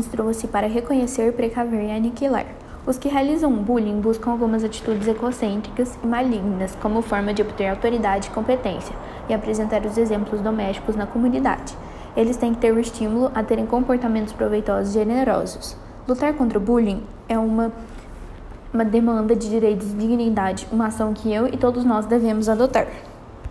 instrua-se para reconhecer, precaver e aniquilar. Os que realizam bullying buscam algumas atitudes egocêntricas e malignas como forma de obter autoridade e competência e apresentar os exemplos domésticos na comunidade. Eles têm que ter o estímulo a terem comportamentos proveitosos e generosos. Lutar contra o bullying é uma, uma demanda de direitos e dignidade, uma ação que eu e todos nós devemos adotar.